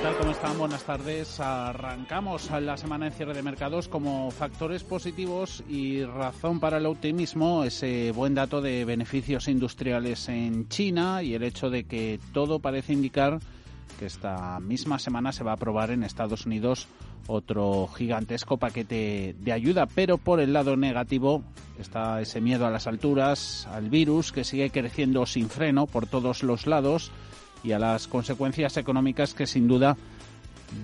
¿Qué tal? ¿Cómo están? Buenas tardes. Arrancamos la semana en cierre de mercados como factores positivos y razón para el optimismo ese buen dato de beneficios industriales en China y el hecho de que todo parece indicar que esta misma semana se va a aprobar en Estados Unidos otro gigantesco paquete de ayuda, pero por el lado negativo está ese miedo a las alturas, al virus que sigue creciendo sin freno por todos los lados y a las consecuencias económicas que sin duda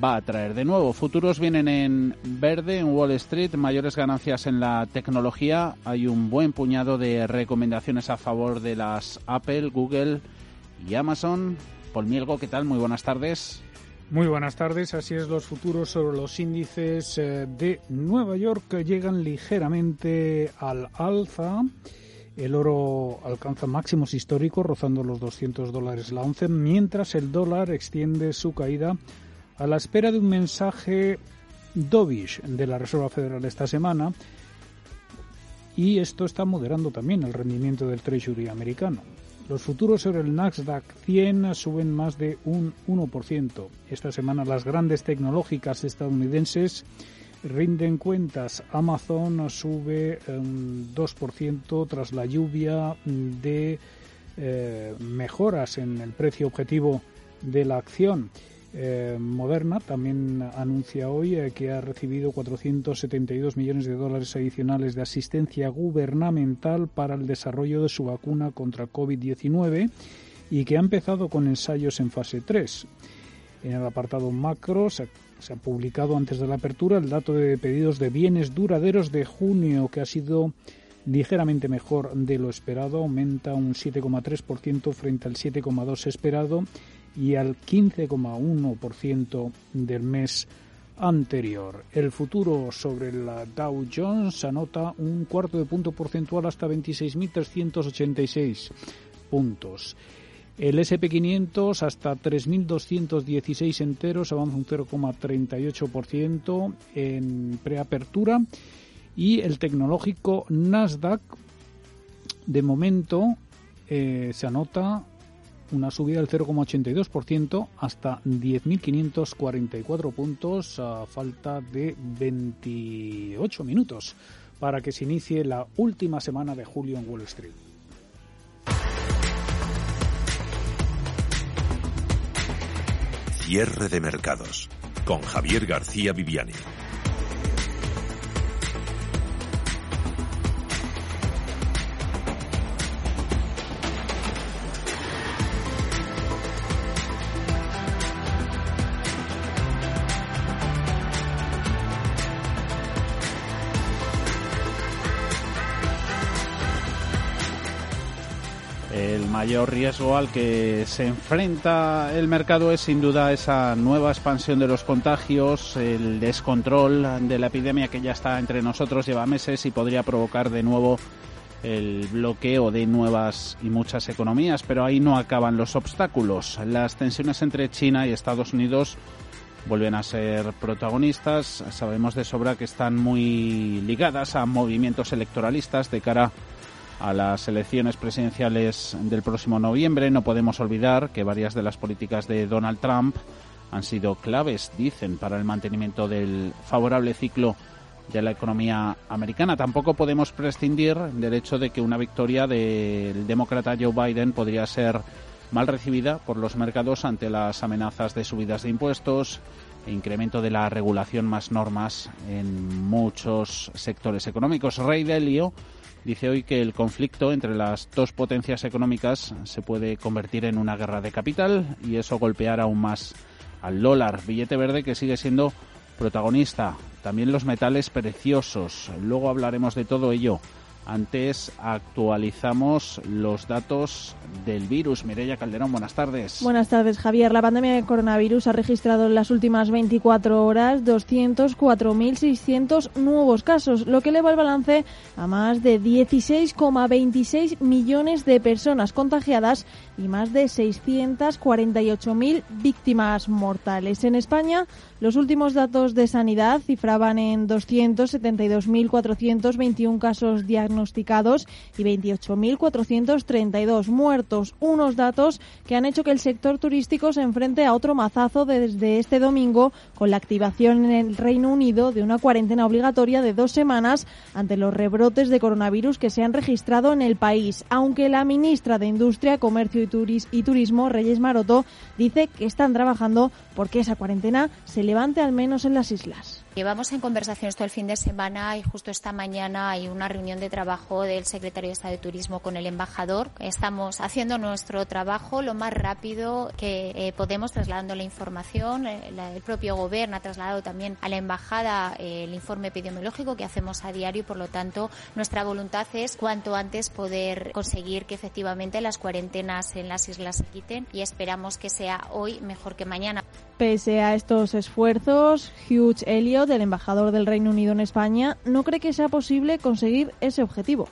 va a traer. De nuevo, futuros vienen en verde en Wall Street, mayores ganancias en la tecnología. Hay un buen puñado de recomendaciones a favor de las Apple, Google y Amazon. Paul Mielgo, ¿qué tal? Muy buenas tardes. Muy buenas tardes, así es, los futuros sobre los índices eh, de Nueva York llegan ligeramente al alza. El oro alcanza máximos históricos, rozando los 200 dólares la once, mientras el dólar extiende su caída a la espera de un mensaje dovish de la Reserva Federal esta semana. Y esto está moderando también el rendimiento del Treasury americano. Los futuros sobre el Nasdaq 100 suben más de un 1%. Esta semana las grandes tecnológicas estadounidenses rinden cuentas. Amazon sube un 2% tras la lluvia de eh, mejoras en el precio objetivo de la acción. Eh, Moderna también anuncia hoy eh, que ha recibido 472 millones de dólares adicionales de asistencia gubernamental para el desarrollo de su vacuna contra COVID-19 y que ha empezado con ensayos en fase 3. En el apartado macro se se ha publicado antes de la apertura el dato de pedidos de bienes duraderos de junio, que ha sido ligeramente mejor de lo esperado, aumenta un 7,3% frente al 7,2% esperado y al 15,1% del mes anterior. El futuro sobre la Dow Jones anota un cuarto de punto porcentual hasta 26.386 puntos. El SP500 hasta 3.216 enteros avanza un 0,38% en preapertura y el tecnológico Nasdaq de momento eh, se anota una subida del 0,82% hasta 10.544 puntos a falta de 28 minutos para que se inicie la última semana de julio en Wall Street. Cierre de mercados con Javier García Viviani. Mayor riesgo al que se enfrenta el mercado es sin duda esa nueva expansión de los contagios, el descontrol de la epidemia que ya está entre nosotros, lleva meses y podría provocar de nuevo el bloqueo de nuevas y muchas economías, pero ahí no acaban los obstáculos. Las tensiones entre China y Estados Unidos vuelven a ser protagonistas. Sabemos de sobra que están muy ligadas a movimientos electoralistas de cara a a las elecciones presidenciales del próximo noviembre. No podemos olvidar que varias de las políticas de Donald Trump han sido claves, dicen, para el mantenimiento del favorable ciclo de la economía americana. Tampoco podemos prescindir del hecho de que una victoria del demócrata Joe Biden podría ser mal recibida por los mercados ante las amenazas de subidas de impuestos e incremento de la regulación más normas en muchos sectores económicos. Rey Delio dice hoy que el conflicto entre las dos potencias económicas se puede convertir en una guerra de capital y eso golpear aún más al dólar, billete verde que sigue siendo protagonista. También los metales preciosos. Luego hablaremos de todo ello Antes actualizamos los datos del virus. Mireya Calderón, buenas tardes. Buenas tardes, Javier. La pandemia de coronavirus ha registrado en las últimas 24 horas 204.600 nuevos casos, lo que eleva el balance a más de 16,26 millones de personas contagiadas y más de 648.000 víctimas mortales. En España, los últimos datos de sanidad cifraban en 272.421 casos diagnosticados y 28.432 muertos. Unos datos que han hecho que el sector turístico se enfrente a otro mazazo desde este domingo con la activación en el Reino Unido de una cuarentena obligatoria de dos semanas ante los rebrotes de coronavirus que se han registrado en el país. Aunque la ministra de Industria, Comercio y Turismo, Reyes Maroto, dice que están trabajando porque esa cuarentena se levante al menos en las islas. Llevamos en conversaciones todo el fin de semana y justo esta mañana hay una reunión de trabajo del secretario de Estado de Turismo con el embajador. Estamos haciendo nuestro trabajo lo más rápido que eh, podemos, trasladando la información. Eh, el propio gobierno ha trasladado también a la embajada eh, el informe epidemiológico que hacemos a diario y, por lo tanto, nuestra voluntad es cuanto antes poder conseguir que efectivamente las cuarentenas en las islas se quiten y esperamos que sea hoy mejor que mañana. Pese a estos esfuerzos, Hugh Elliot, el embajador del Reino Unido en España, no cree que sea posible conseguir ese objetivo.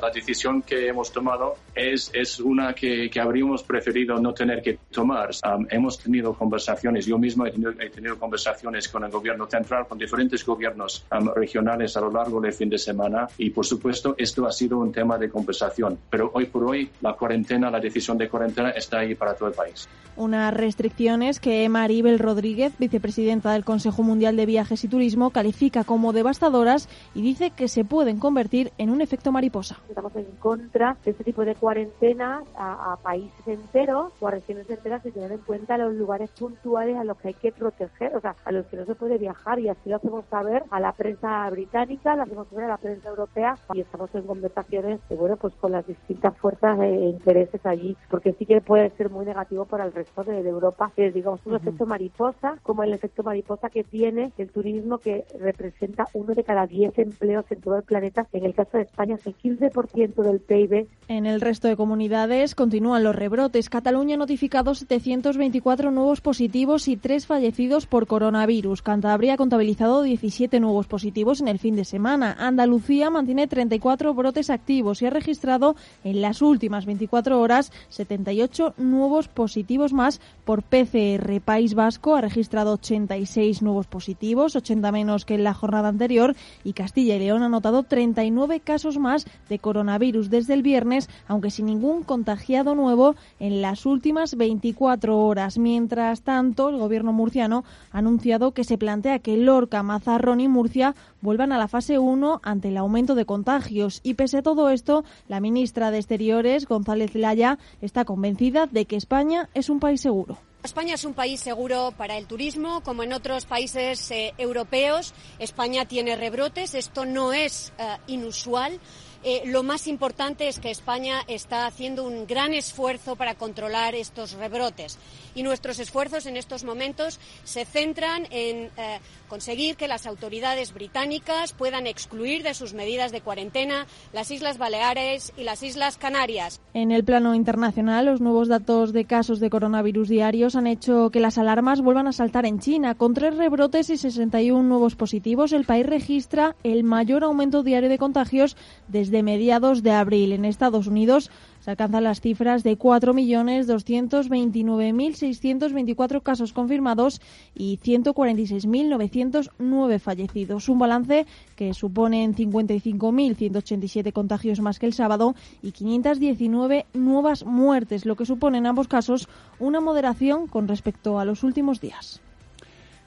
La decisión que hemos tomado es, es una que, habríamos preferido no tener que tomar. hemos tenido conversaciones, yo mismo he tenido, conversaciones con el gobierno central, con diferentes gobiernos regionales a lo largo del fin de semana y, por supuesto, esto ha sido un tema de conversación. Pero hoy por hoy, la cuarentena, la decisión de cuarentena está ahí para todo el país. Unas restricciones que Maribel Rodríguez, vicepresidenta del Consejo Mundial de Viajes y Turismo, califica como devastadoras y dice que se pueden convertir en un efecto mariposa. Estamos en contra de este tipo de cuarentena a, países enteros o a regiones enteras sin tener en cuenta los lugares puntuales a los que hay que proteger, o sea, a los que no se puede viajar y así lo hacemos saber a la prensa británica, lo hacemos saber a la prensa europea y estamos en conversaciones, eh, bueno, pues con las distintas fuerzas e intereses allí, porque sí que puede ser muy negativo para el resto de, Europa, que digamos un efecto mariposa, como el efecto mariposa que tiene el turismo que representa uno de cada diez empleos en todo el planeta, en el caso de España es el 15 del PIB. En el resto de comunidades continúan los rebrotes. Cataluña ha notificado 724 nuevos positivos y 3 fallecidos por coronavirus. Cantabria ha contabilizado 17 nuevos positivos en el fin de semana. Andalucía mantiene 34 brotes activos y ha registrado en las últimas 24 horas 78 nuevos positivos más por PCR. País Vasco ha registrado 86 nuevos positivos, 80 menos que en la jornada anterior y Castilla y León ha notado 39 casos más de coronavirus desde el viernes, aunque sin ningún contagiado nuevo en las últimas 24 horas. Mientras tanto, el gobierno murciano ha anunciado que se plantea que Lorca, Mazarrón y Murcia vuelvan a la fase 1 ante el aumento de contagios. Y pese a todo esto, la ministra de Exteriores, González Laya, está convencida de que España es un país seguro. España es un país seguro para el turismo, como en otros países eh, europeos. España tiene rebrotes, esto no es eh, inusual. Eh, lo más importante es que España está haciendo un gran esfuerzo para controlar estos rebrotes y nuestros esfuerzos en estos momentos se centran en eh, conseguir que las autoridades británicas puedan excluir de sus medidas de cuarentena las Islas Baleares y las Islas Canarias. En el plano internacional, los nuevos datos de casos de coronavirus diarios han hecho que las alarmas vuelvan a saltar en China. Con tres rebrotes y 61 nuevos positivos, el país registra el mayor aumento diario de contagios desde de mediados de abril. En Estados Unidos se alcanzan las cifras de 4.229.624 casos confirmados y 146.909 fallecidos. Un balance que supone 55.187 contagios más que el sábado y 519 nuevas muertes, lo que supone en ambos casos una moderación con respecto a los últimos días.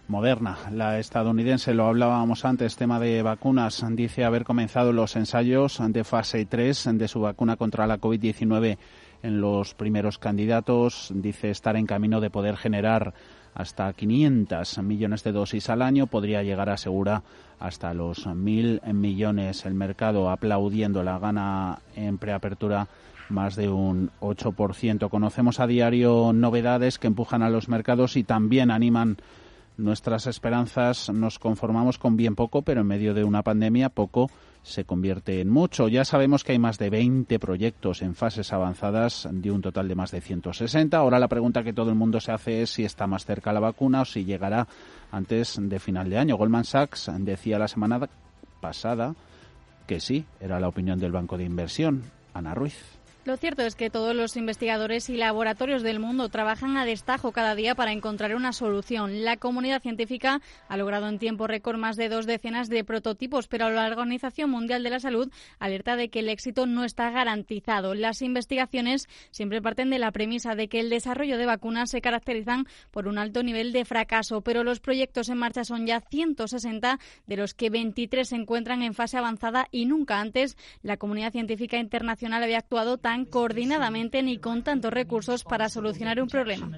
Moderna, la estadounidense, lo hablábamos antes, tema de vacunas, dice haber comenzado los ensayos de fase 3 de su vacuna contra la COVID-19 en los primeros candidatos. Dice estar en camino de poder generar hasta 500 millones de dosis al año, podría llegar a asegura hasta los mil millones. El mercado aplaudiendo la gana en preapertura más de un 8%. Conocemos a diario novedades que empujan a los mercados y también animan nuestras esperanzas nos conformamos con bien poco, pero en medio de una pandemia poco se convierte en mucho. Ya sabemos que hay más de 20 proyectos en fases avanzadas de un total de más de 160. Ahora la pregunta que todo el mundo se hace es si está más cerca la vacuna o si llegará antes de final de año. Goldman Sachs decía la semana pasada que sí, era la opinión del banco de inversión. Ana Ruiz. Lo cierto es que todos los investigadores y laboratorios del mundo trabajan a destajo cada día para encontrar una solución. La comunidad científica ha logrado en tiempo récord más de dos decenas de prototipos, pero la Organización Mundial de la Salud alerta de que el éxito no está garantizado. Las investigaciones siempre parten de la premisa de que el desarrollo de vacunas se caracterizan por un alto nivel de fracaso, pero los proyectos en marcha son ya 160, de los que 23 se encuentran en fase avanzada y nunca antes la comunidad científica internacional había actuado tan coordinadamente ni con tantos recursos para solucionar un problema.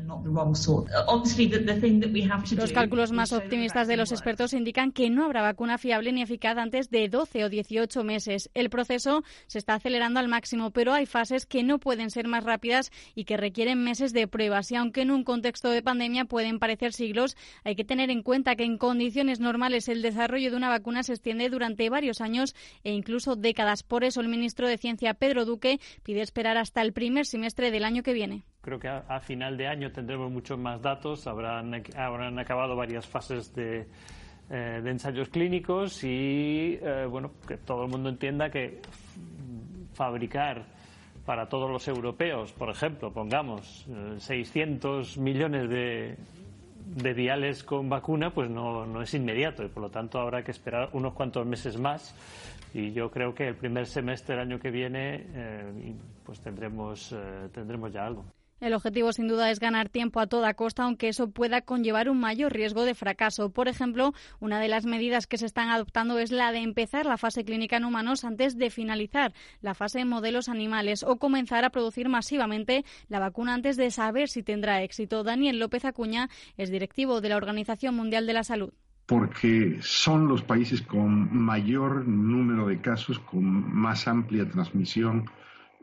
Los cálculos más optimistas de los expertos indican que no habrá vacuna fiable ni eficaz antes de 12 o 18 meses. El proceso se está acelerando al máximo, pero hay fases que no pueden ser más rápidas y que requieren meses de pruebas. Y aunque en un contexto de pandemia pueden parecer siglos, hay que tener en cuenta que en condiciones normales el desarrollo de una vacuna se extiende durante varios años e incluso décadas. Por eso el ministro de Ciencia, Pedro Duque, pide esperar hasta el primer semestre del año que viene. Creo que a, final de año tendremos muchos más datos, habrán, habrán acabado varias fases de, eh, ensayos clínicos y eh, bueno, que todo el mundo entienda que fabricar para todos los europeos, por ejemplo, pongamos 600 eh, millones de, de viales con vacuna, pues no, no es inmediato y por lo tanto habrá que esperar unos cuantos meses más y yo creo que el primer semestre del año que viene eh, pues tendremos, eh, tendremos ya algo. El objetivo sin duda es ganar tiempo a toda costa, aunque eso pueda conllevar un mayor riesgo de fracaso. Por ejemplo, una de las medidas que se están adoptando es la de empezar la fase clínica en humanos antes de finalizar la fase en modelos animales o comenzar a producir masivamente la vacuna antes de saber si tendrá éxito. Daniel López Acuña es directivo de la Organización Mundial de la Salud porque son los países con mayor número de casos, con más amplia transmisión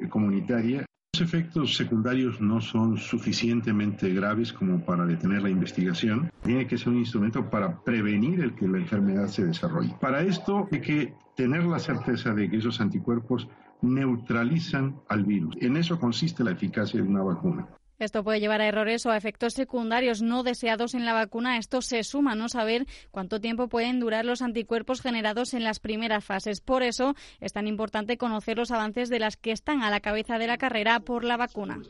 comunitaria. Los efectos secundarios no son suficientemente graves como para detener la investigación. Tiene que ser un instrumento para prevenir el que la enfermedad se desarrolle. Para esto hay que tener la certeza de que esos anticuerpos neutralizan al virus. En eso consiste la eficacia de una vacuna. Esto puede llevar a errores o a efectos secundarios no deseados en la vacuna. Esto se suma a no saber cuánto tiempo pueden durar los anticuerpos generados en las primeras fases. Por eso es tan importante conocer los avances de las que están a la cabeza de la carrera por la vacuna.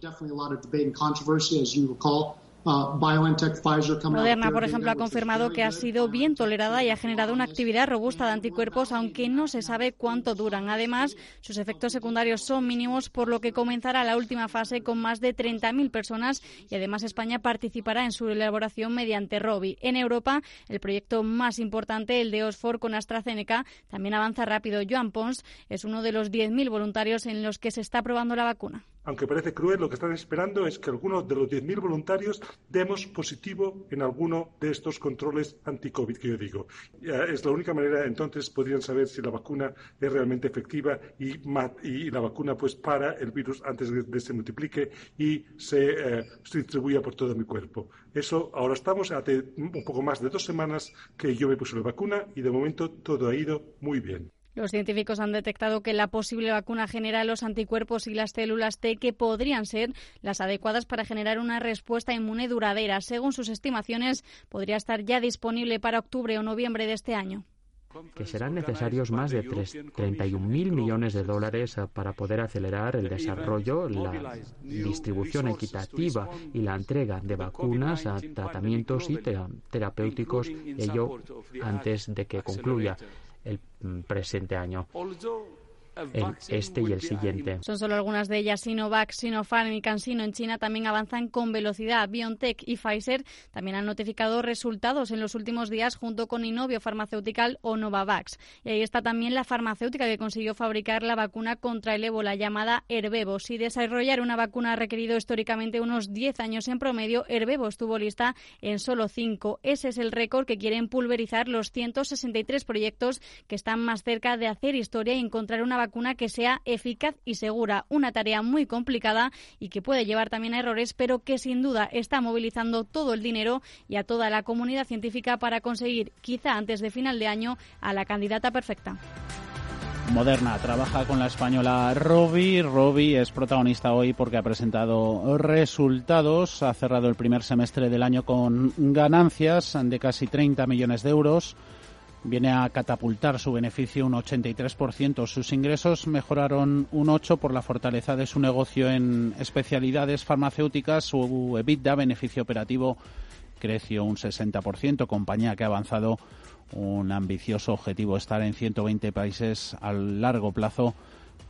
Moderna, por ejemplo, ha confirmado que ha sido bien tolerada y ha generado una actividad robusta de anticuerpos, aunque no se sabe cuánto duran. Además, sus efectos secundarios son mínimos, por lo que comenzará la última fase con más de 30.000 personas y además España participará en su elaboración mediante ROBI. En Europa, el proyecto más importante, el de Oxford con AstraZeneca, también avanza rápido. Joan Pons es uno de los 10.000 voluntarios en los que se está probando la vacuna. Aunque parece cruel, lo que están esperando es que algunos de los 10.000 voluntarios demos positivo en alguno de estos controles anti-COVID que yo digo. Es la única manera, entonces, podrían saber si la vacuna es realmente efectiva y, la vacuna pues para el virus antes de que se multiplique y se, eh, se distribuya por todo mi cuerpo. Eso, ahora estamos, hace un poco más de dos semanas que yo me puse la vacuna y de momento todo ha ido muy bien. Los científicos han detectado que la posible vacuna genera los anticuerpos y las células T que podrían ser las adecuadas para generar una respuesta inmune duradera. Según sus estimaciones, podría estar ya disponible para octubre o noviembre de este año que serán necesarios más de 31.000 millones de dólares eh, para poder acelerar el desarrollo, la distribución equitativa y la entrega de vacunas a tratamientos y terapéuticos, ello antes de que concluya el presente año el este y el siguiente. Son solo algunas de ellas. Sinovac, Sinopharm y CanSino en China también avanzan con velocidad. BioNTech y Pfizer también han notificado resultados en los últimos días junto con Inovio Pharmaceutical o Novavax. Y ahí está también la farmacéutica que consiguió fabricar la vacuna contra el ébola llamada Herbevo. Si desarrollar una vacuna ha requerido históricamente unos 10 años en promedio, Herbevo estuvo lista en solo 5. Ese es el récord que quieren pulverizar los 163 proyectos que están más cerca de hacer historia y encontrar una vacuna que sea eficaz y segura. Una tarea muy complicada y que puede llevar también a errores, pero que sin duda está movilizando todo el dinero y a toda la comunidad científica para conseguir, quizá antes de final de año, a la candidata perfecta. Moderna trabaja con la española Robi. Robi es protagonista hoy porque ha presentado resultados. Ha cerrado el primer semestre del año con ganancias de casi 30 millones de euros. Viene a catapultar su beneficio un 83%. Sus ingresos mejoraron un 8% por la fortaleza de su negocio en especialidades farmacéuticas. Su EBITDA, beneficio operativo, creció un 60%. Compañía que ha avanzado un ambicioso objetivo, estar en 120 países a largo plazo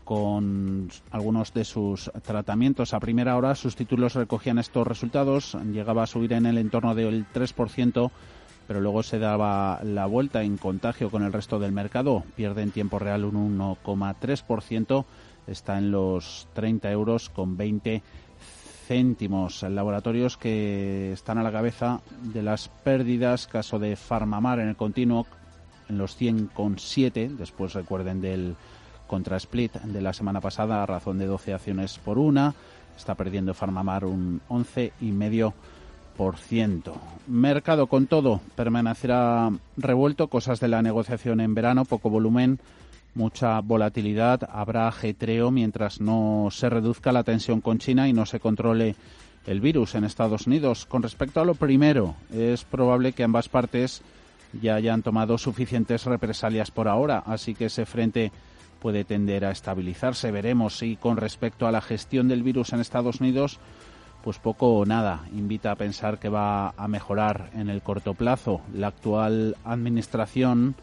con algunos de sus tratamientos. A primera hora sus títulos recogían estos resultados, llegaba a subir en el entorno del 3%, pero luego se daba la vuelta en contagio con el resto del mercado, pierde en tiempo real un 1,3%, está en los 30 euros con 20 céntimos. Laboratorios que están a la cabeza de las pérdidas, caso de Farmamar en el continuo, en los 100,7. Después recuerden del contra split de la semana pasada a razón de 12 acciones por una. Está perdiendo Farmamar un 11,5%. Mercado con todo permanecerá revuelto. Cosas de la negociación en verano, poco volumen mucha volatilidad, habrá ajetreo mientras no se reduzca la tensión con China y no se controle el virus en Estados Unidos. Con respecto a lo primero, es probable que ambas partes ya hayan tomado suficientes represalias por ahora, así que ese frente puede tender a estabilizarse. Veremos si con respecto a la gestión del virus en Estados Unidos, pues poco o nada invita a pensar que va a mejorar en el corto plazo. La actual administración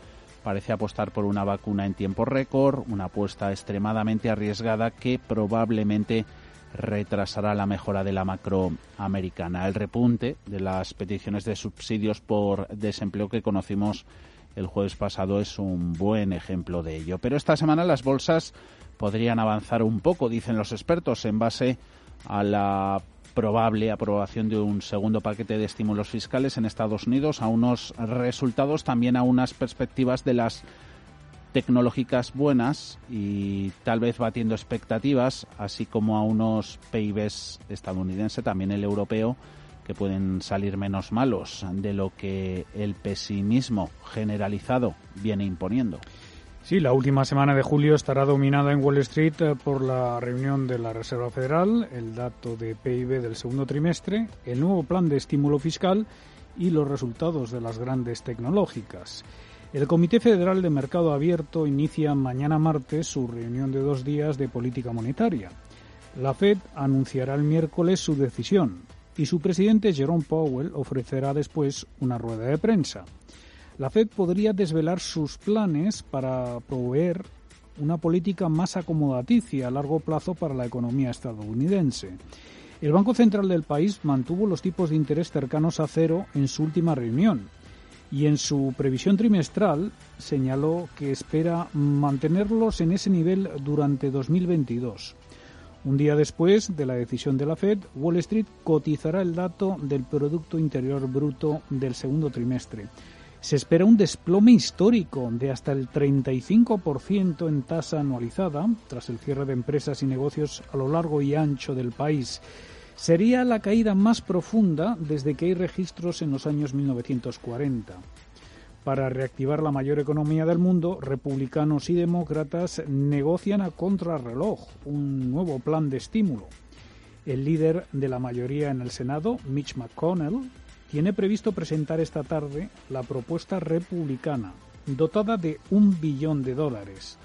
parece apostar por una vacuna en tiempo récord, una apuesta extremadamente arriesgada que probablemente retrasará la mejora de la macro americana. El repunte de las peticiones de subsidios por desempleo que conocimos el jueves pasado es un buen ejemplo de ello. Pero esta semana las bolsas podrían avanzar un poco, dicen los expertos, en base a la probable aprobación de un segundo paquete de estímulos fiscales en Estados Unidos, a unos resultados, también a unas perspectivas de las tecnológicas buenas y tal vez batiendo expectativas, así como a unos PIBs estadounidense, también el europeo, que pueden salir menos malos de lo que el pesimismo generalizado viene imponiendo. Sí, la última semana de julio estará dominada en Wall Street eh, por la reunión de la Reserva Federal, el dato de PIB del segundo trimestre, el nuevo plan de estímulo fiscal y los resultados de las grandes tecnológicas. El Comité Federal de Mercado Abierto inicia mañana martes su reunión de dos días de política monetaria. La Fed anunciará el miércoles su decisión y su presidente Jerome Powell ofrecerá después una rueda de prensa la Fed podría desvelar sus planes para proveer una política más acomodaticia a largo plazo para la economía estadounidense. El Banco Central del país mantuvo los tipos de interés cercanos a cero en su última reunión y en su previsión trimestral señaló que espera mantenerlos en ese nivel durante 2022. Un día después de la decisión de la Fed, Wall Street cotizará el dato del Producto Interior Bruto del segundo trimestre, se espera un desplome histórico de hasta el 35% en tasa anualizada tras el cierre de empresas y negocios a lo largo y ancho del país. Sería la caída más profunda desde que hay registros en los años 1940. Para reactivar la mayor economía del mundo, republicanos y demócratas negocian a contrarreloj un nuevo plan de estímulo. El líder de la mayoría en el Senado, Mitch McConnell, tiene previsto presentar esta tarde la propuesta republicana, dotada de un billón de dólares.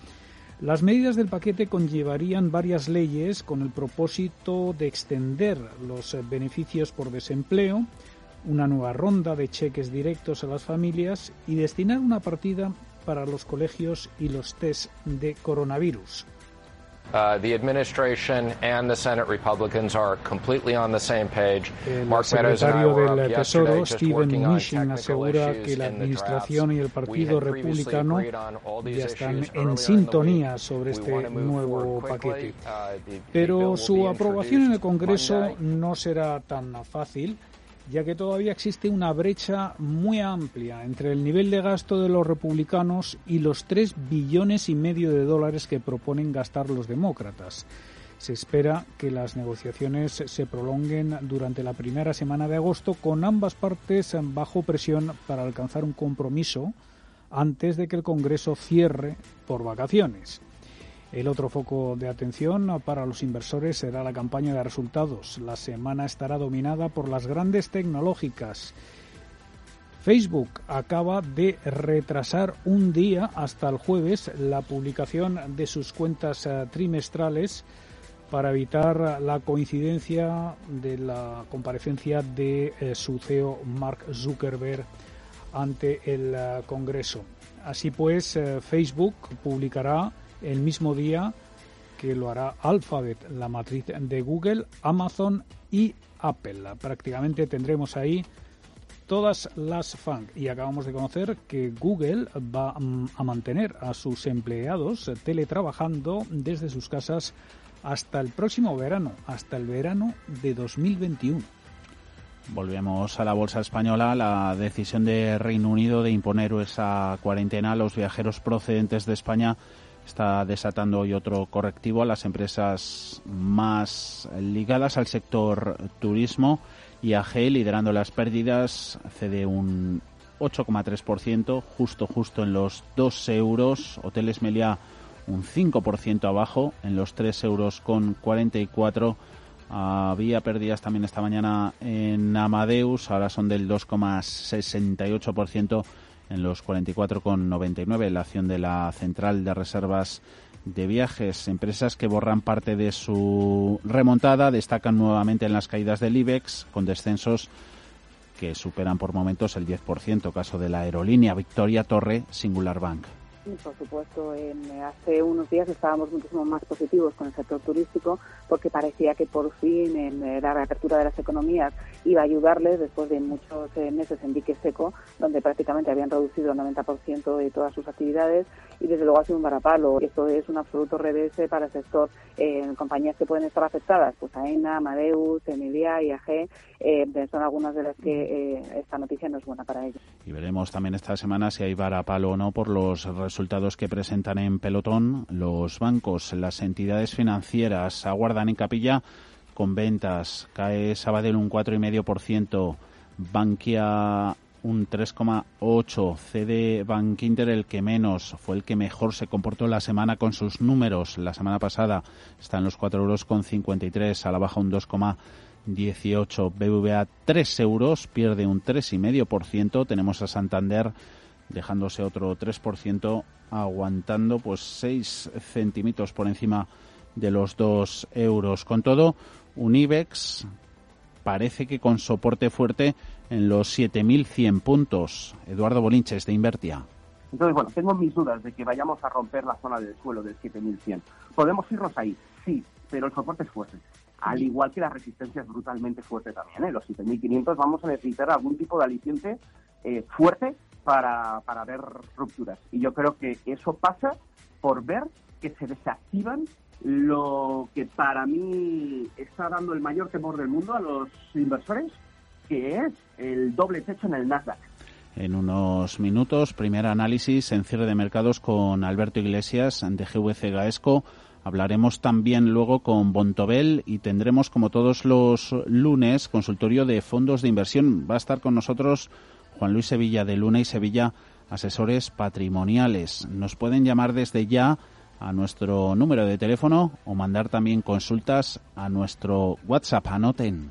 Las medidas del paquete conllevarían varias leyes con el propósito de extender los beneficios por desempleo, una nueva ronda de cheques directos a las familias y destinar una partida para los colegios y los test de coronavirus. Uh, the administration and the Senate Republicans are completely on the same page. El Mark secretario del Tesoro, Steven Mnuchin, asegura que la administración y el Partido Republicano ya están en sintonía sobre este nuevo paquete. Uh, Pero su aprobación en el Congreso no será tan fácil ya que todavía existe una brecha muy amplia entre el nivel de gasto de los republicanos y los 3 billones y medio de dólares que proponen gastar los demócratas. Se espera que las negociaciones se prolonguen durante la primera semana de agosto con ambas partes bajo presión para alcanzar un compromiso antes de que el Congreso cierre por vacaciones. El otro foco de atención para los inversores será la campaña de resultados. La semana estará dominada por las grandes tecnológicas. Facebook acaba de retrasar un día hasta el jueves la publicación de sus cuentas eh, trimestrales para evitar la coincidencia de la comparecencia de eh, su CEO Mark Zuckerberg ante el eh, Congreso. Así pues, Facebook publicará el mismo día que lo hará Alphabet, la matriz de Google, Amazon y Apple. Prácticamente tendremos ahí todas las FANG y acabamos de conocer que Google va mm, a mantener a sus empleados teletrabajando desde sus casas hasta el próximo verano, hasta el verano de 2021. Volvemos a la bolsa española. La decisión de Reino Unido de imponer esa cuarentena a los viajeros procedentes de España está desatando hoy otro correctivo a las empresas más ligadas al sector turismo. IAG, liderando las pérdidas, cede un 8,3%, justo justo en los 2 euros. Hoteles Meliá un 5% abajo, en los 3 euros con 44. Había pérdidas también esta mañana en Amadeus, ahora son del 2,68% en los 44,99. La acción de la central de reservas de viajes, empresas que borran parte de su remontada, destacan nuevamente en las caídas del IBEX con descensos que superan por momentos el 10%, caso de la aerolínea Victoria Torre Singular Bank. Por supuesto, hace unos días estábamos muchísimo más positivos con el sector turístico porque parecía que por fin en la reapertura de las economías iba a ayudarles después de muchos eh, meses en dique seco, donde prácticamente habían reducido el 90% de todas sus actividades y desde luego ha sido un varapalo. Esto es un absoluto revés para el sector. Eh, compañías que pueden estar afectadas, pues AENA, Amadeus, Emilia, IAG, eh, son algunas de las que esta noticia no es buena para ellos. Y veremos también esta semana si hay varapalo o no por los resultados que presentan en pelotón los bancos, las entidades financieras aguardan en capilla con ventas. Cae Sabadell un 4,5%, Bankia un 3,8%, CD Bank Inter el que menos, fue el que mejor se comportó la semana con sus números. La semana pasada está en los 4 euros con 53, a la baja un 2,18. BVA 3 euros, pierde un 3,5%. Tenemos a Santander dejándose otro 3%, aguantando pues 6 centímetros por encima de los 2 euros. Con todo, un IBEX parece que con soporte fuerte en los 7.100 puntos. Eduardo Bolinches, de Invertia. Entonces, bueno, tengo mis dudas de que vayamos a romper la zona del suelo del 7.100. Podemos irnos ahí, sí, pero el soporte es fuerte. Al igual que la resistencia es brutalmente fuerte también. ¿eh? Los 7.500 vamos a necesitar algún tipo de aliciente eh, fuerte para, para ver rupturas. Y yo creo que eso pasa por ver que se desactivan lo que para mí está dando el mayor temor del mundo a los inversores, que es el doble techo en el Nasdaq. En unos minutos, primer análisis en cierre de mercados con Alberto Iglesias de GVC Gaesco. Hablaremos también luego con Bontobel y tendremos, como todos los lunes, consultorio de fondos de inversión. Va a estar con nosotros Juan Luis Sevilla de Luna y Sevilla, asesores patrimoniales. Nos pueden llamar desde ya a nuestro número de teléfono o mandar también consultas a nuestro WhatsApp. Anoten.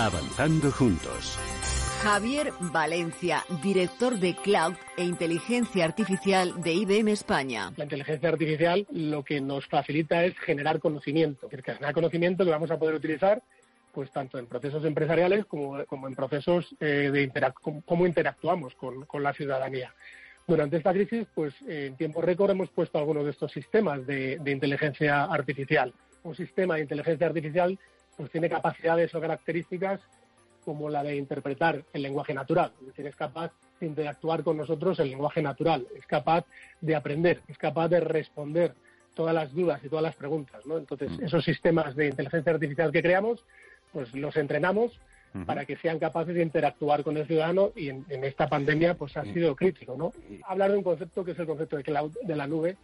Avanzando juntos. Javier Valencia, director de Cloud e Inteligencia Artificial de IBM España. La inteligencia artificial lo que nos facilita es generar conocimiento, es decir, generar conocimiento que vamos a poder utilizar pues tanto en procesos empresariales como, en procesos eh, de cómo interactuamos con, la ciudadanía. Durante esta crisis, pues en tiempo récord hemos puesto algunos de estos sistemas de, de inteligencia artificial. Un sistema de inteligencia artificial pues tiene capacidades o características como la de interpretar el lenguaje natural, es decir, es capaz de interactuar con nosotros el lenguaje natural, es capaz de aprender, es capaz de responder todas las dudas y todas las preguntas. ¿no? Entonces, mm. esos sistemas de inteligencia artificial que creamos, pues los entrenamos para que sean capaces de interactuar con el ciudadano y en, esta pandemia pues ha sido crítico. ¿no? Hablar de un concepto que es el concepto de cloud, de la nube,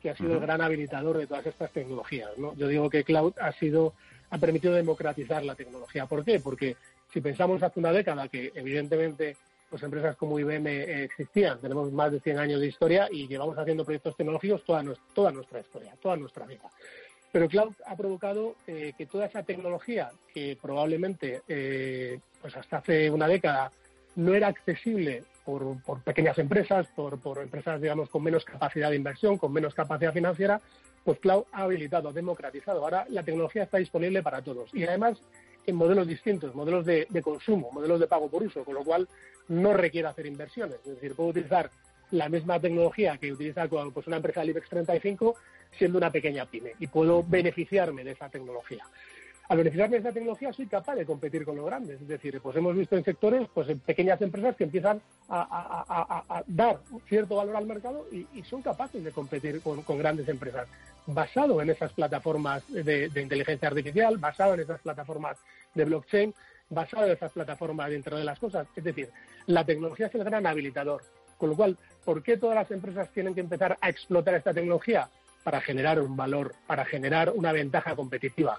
que ha sido el gran habilitador de todas estas tecnologías. ¿no? Yo digo que cloud ha sido ha permitido democratizar la tecnología. ¿Por qué? Porque si pensamos hace una década que evidentemente pues empresas como IBM eh, existían, tenemos más de 100 años de historia y llevamos haciendo proyectos tecnológicos toda, nuestra historia, toda nuestra vida. Pero cloud ha provocado eh, que toda esa tecnología que probablemente eh, pues hasta hace una década no era accesible por, pequeñas empresas, por, por, empresas digamos con menos capacidad de inversión, con menos capacidad financiera, pues cloud ha habilitado, ha democratizado. Ahora la tecnología está disponible para todos y además en modelos distintos, modelos de, consumo, modelos de pago por uso, con lo cual no requiere hacer inversiones. Es decir, puedo utilizar la misma tecnología que utiliza pues, una empresa del IBEX 35 siendo una pequeña pyme y puedo beneficiarme de esa tecnología. Al beneficiarme de esa tecnología soy capaz de competir con los grandes. Es decir, pues hemos visto en sectores, pues en pequeñas empresas que empiezan a, dar cierto valor al mercado y, son capaces de competir con grandes empresas basado en esas plataformas de, inteligencia artificial, basado en esas plataformas de blockchain, basado en esas plataformas dentro de las cosas. Es decir, la tecnología es el gran habilitador. Con lo cual, ¿por qué todas las empresas tienen que empezar a explotar esta tecnología? Para generar un valor, para generar una ventaja competitiva.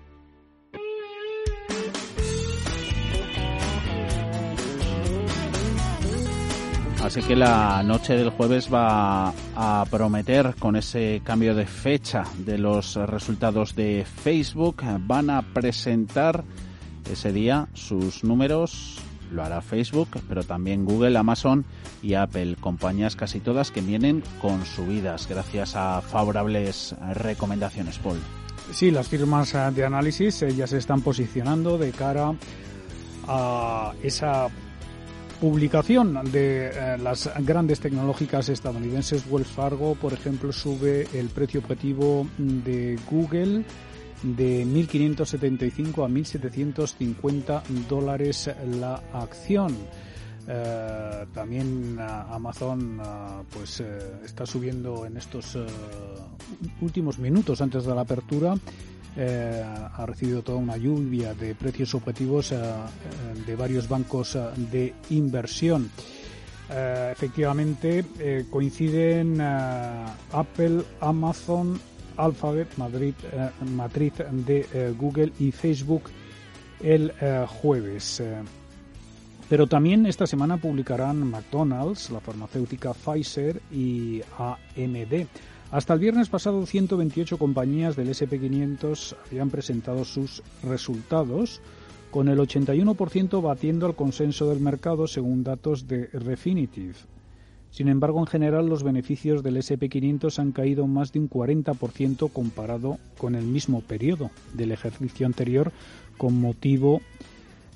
Así que la noche del jueves va a prometer con ese cambio de fecha de los resultados de Facebook. Van a presentar ese día sus números. Lo hará Facebook, pero también Google, Amazon y Apple, compañías casi todas que vienen con subidas gracias a favorables recomendaciones, Paul. Sí, las firmas de análisis ya se están posicionando de cara a esa publicación de eh, las grandes tecnológicas estadounidenses, Wells Fargo, por ejemplo, sube el precio objetivo de Google de 1.575 a 1.750 dólares la acción. Eh, también eh, Amazon pues está subiendo en estos últimos minutos antes de la apertura eh, ha recibido toda una lluvia de precios objetivos eh, eh, de varios bancos de inversión. efectivamente, coinciden Apple, Amazon, Alphabet, Madrid, matriz de Google y Facebook el jueves. Pero también esta semana publicarán McDonald's, la farmacéutica Pfizer y AMD. Hasta el viernes pasado, 128 compañías del SP500 habían presentado sus resultados, con el 81% batiendo al consenso del mercado según datos de Refinitiv. Sin embargo, en general, los beneficios del SP500 han caído más de un 40% comparado con el mismo periodo del ejercicio anterior, con motivo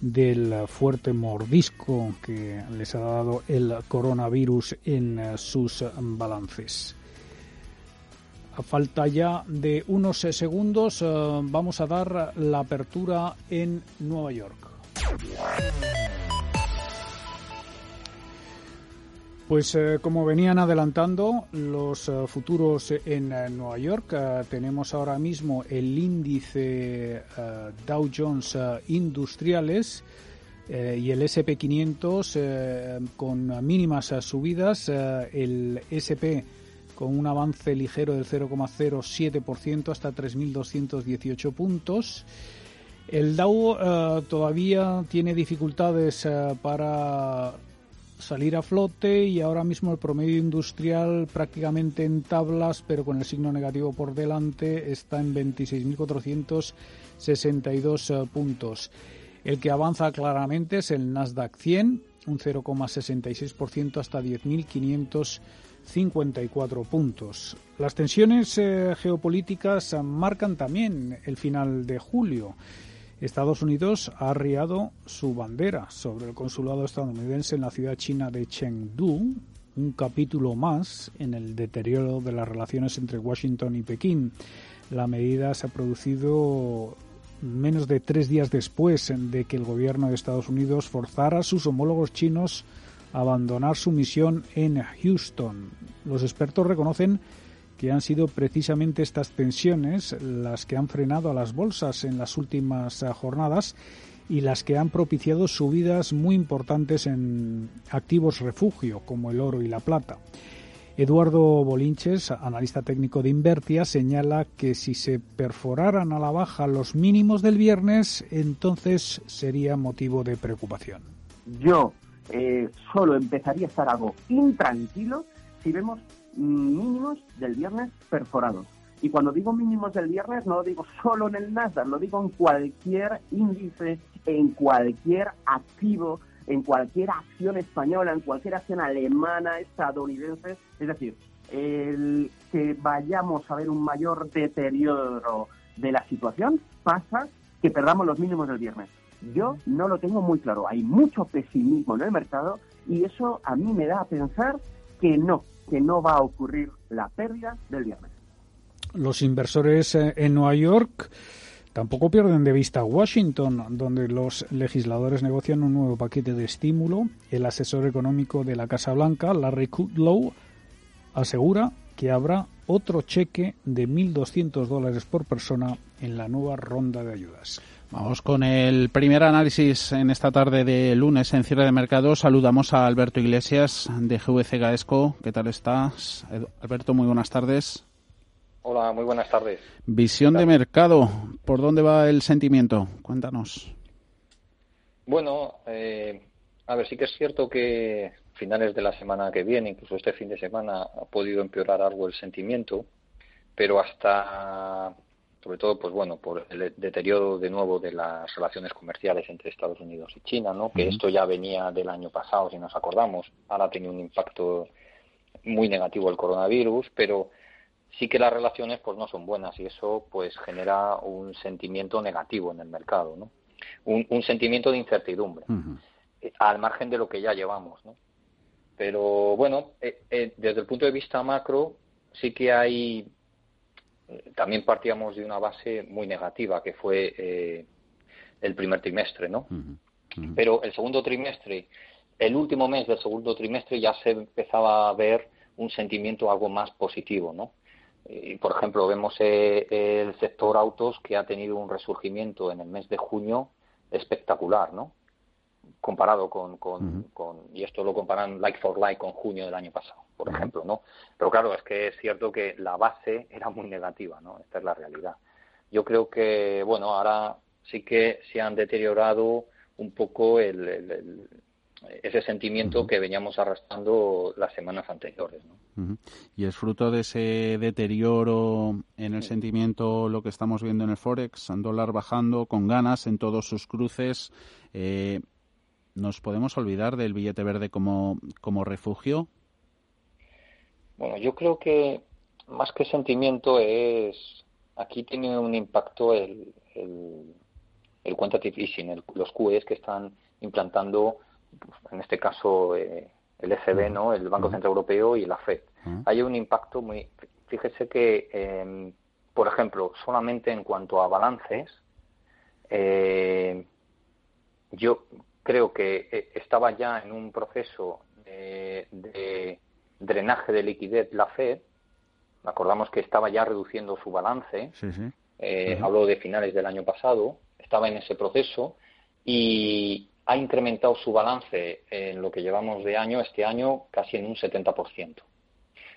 del fuerte mordisco que les ha dado el coronavirus en sus balances. A falta ya de unos segundos, eh, vamos a dar la apertura en Nueva York. Pues eh, como venían adelantando los eh, futuros en Nueva York, tenemos ahora mismo el índice Dow Jones Industriales y el SP500 con mínimas subidas, el SP con un avance ligero del 0,07% hasta 3.218 puntos. El Dow eh, todavía tiene dificultades eh, para salir a flote y ahora mismo el promedio industrial prácticamente en tablas, pero con el signo negativo por delante, está en 26.462 eh, puntos. El que avanza claramente es el Nasdaq 100, un 0,66% hasta 10.500 54 puntos. Las tensiones eh, geopolíticas marcan también el final de julio. Estados Unidos ha arriado su bandera sobre el consulado estadounidense en la ciudad china de Chengdu, un capítulo más en el deterioro de las relaciones entre Washington y Pekín. La medida se ha producido menos de tres días después de que el gobierno de Estados Unidos forzara a sus homólogos chinos abandonar su misión en Houston. Los expertos reconocen que han sido precisamente estas tensiones las que han frenado a las bolsas en las últimas eh, jornadas y las que han propiciado subidas muy importantes en activos refugio como el oro y la plata. Eduardo Bolinches, analista técnico de Invertia, señala que si se perforaran a la baja los mínimos del viernes, entonces sería motivo de preocupación. Yo eh, solo empezaría a estar algo intranquilo si vemos mínimos del viernes perforados. Y cuando digo mínimos del viernes, no lo digo solo en el Nasdaq, lo digo en cualquier índice, en cualquier activo, en cualquier acción española, en cualquier acción alemana, estadounidense. Es decir, el que vayamos a ver un mayor deterioro de la situación pasa que perdamos los mínimos del viernes. Yo no lo tengo muy claro. Hay mucho pesimismo en el mercado y eso a mí me da a pensar que no, que no va a ocurrir la pérdida del viernes. Los inversores eh, en Nueva York tampoco pierden de vista Washington, donde los legisladores negocian un nuevo paquete de estímulo. El asesor económico de la Casa Blanca, Larry Kudlow, asegura que habrá otro cheque de 1.200 dólares por persona en la nueva ronda de ayudas. Vamos con el primer análisis en esta tarde de lunes en cierre de mercado. Saludamos a Alberto Iglesias de GVC Gaesco. ¿Qué tal estás? Alberto, muy buenas tardes. Hola, muy buenas tardes. Visión de mercado. ¿Por dónde va el sentimiento? Cuéntanos. Bueno, eh, a ver, sí que es cierto que finales de la semana que viene, incluso este fin de semana, ha podido empeorar algo el sentimiento, pero hasta sobre todo, pues bueno, por el deterioro de nuevo de las relaciones comerciales entre Estados Unidos y China, ¿no? Que esto ya venía del año pasado, si nos acordamos. Ahora ha tenido un impacto muy negativo el coronavirus, pero sí que las relaciones pues no son buenas y eso pues genera un sentimiento negativo en el mercado, ¿no? Un, sentimiento de incertidumbre, eh, al margen de lo que ya llevamos, ¿no? Pero bueno, eh, eh, desde el punto de vista macro sí que hay también partíamos de una base muy negativa, que fue eh, el primer trimestre, ¿no? Pero el segundo trimestre, el último mes del segundo trimestre ya se empezaba a ver un sentimiento algo más positivo, ¿no? Y, por ejemplo, vemos eh, el sector autos que ha tenido un resurgimiento en el mes de junio espectacular, ¿no? comparado con, con, y esto lo comparan like for like con junio del año pasado, por ejemplo, ¿no? Pero claro, es que es cierto que la base era muy negativa, ¿no? Esta es la realidad. Yo creo que, bueno, ahora sí que se han deteriorado un poco el, ese sentimiento que veníamos arrastrando las semanas anteriores. Y es fruto de ese deterioro en el sentimiento lo que estamos viendo en el Forex, dólar bajando con ganas en todos sus cruces. Eh, ¿Nos podemos olvidar del billete verde como, como refugio? Bueno, yo creo que más que sentimiento es aquí tiene un impacto el, el, el quantitative easing, los QEs que están implantando en este caso eh, el ECB, ¿no? el Banco Central Europeo y la FED. Hay un impacto muy. Fíjese que, em, por ejemplo, solamente en cuanto a balances, eh, yo creo que eh, estaba ya en un proceso de, drenaje de liquidez la FED. Acordamos que estaba ya reduciendo su balance. Hablo de finales del año pasado. Estaba en ese proceso y, ha incrementado su balance en lo que llevamos de año, este año, casi en un 70%.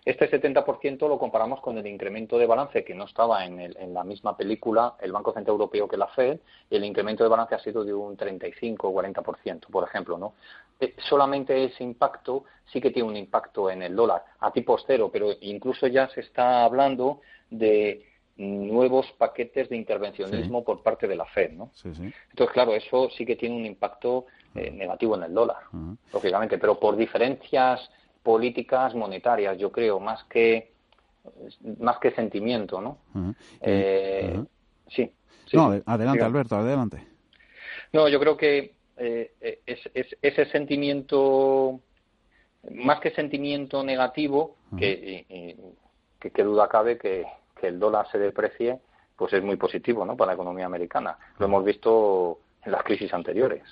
Este 70% lo comparamos con el incremento de balance que no estaba en, la misma película el Banco Central Europeo que la Fed, y el incremento de balance ha sido de un 35 o 40%, por ejemplo. ¿no? Eh, solamente ese impacto sí que tiene un impacto en el dólar a tipo cero, pero incluso ya se está hablando de nuevos paquetes de intervencionismo por parte de la Fed, ¿no? Entonces, claro, eso sí que tiene un impacto eh, negativo en el dólar, lógicamente, pero por diferencias políticas monetarias, yo creo, más que más que sentimiento, ¿no? Eh, sí, No, adelante, Alberto, adelante. No, yo creo que eh, es, ese sentimiento, más que sentimiento negativo, que, que, que duda cabe que, que el dólar se deprecie, pues es muy positivo ¿no? para la economía americana. Lo hemos visto en las crisis anteriores.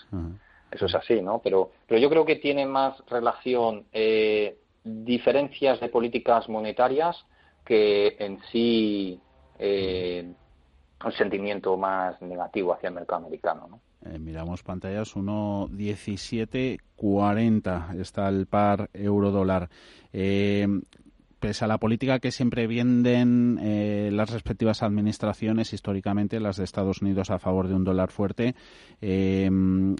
Eso es así, ¿no? Pero, pero yo creo que tiene más relación eh, diferencias de políticas monetarias que en sí eh, un sentimiento más negativo hacia el mercado americano, ¿no? Eh, miramos pantallas 1.1740 está el par euro dólar. Eh, pese a la política que siempre vienden eh, las respectivas administraciones, históricamente las de Estados Unidos a favor de un dólar fuerte, eh,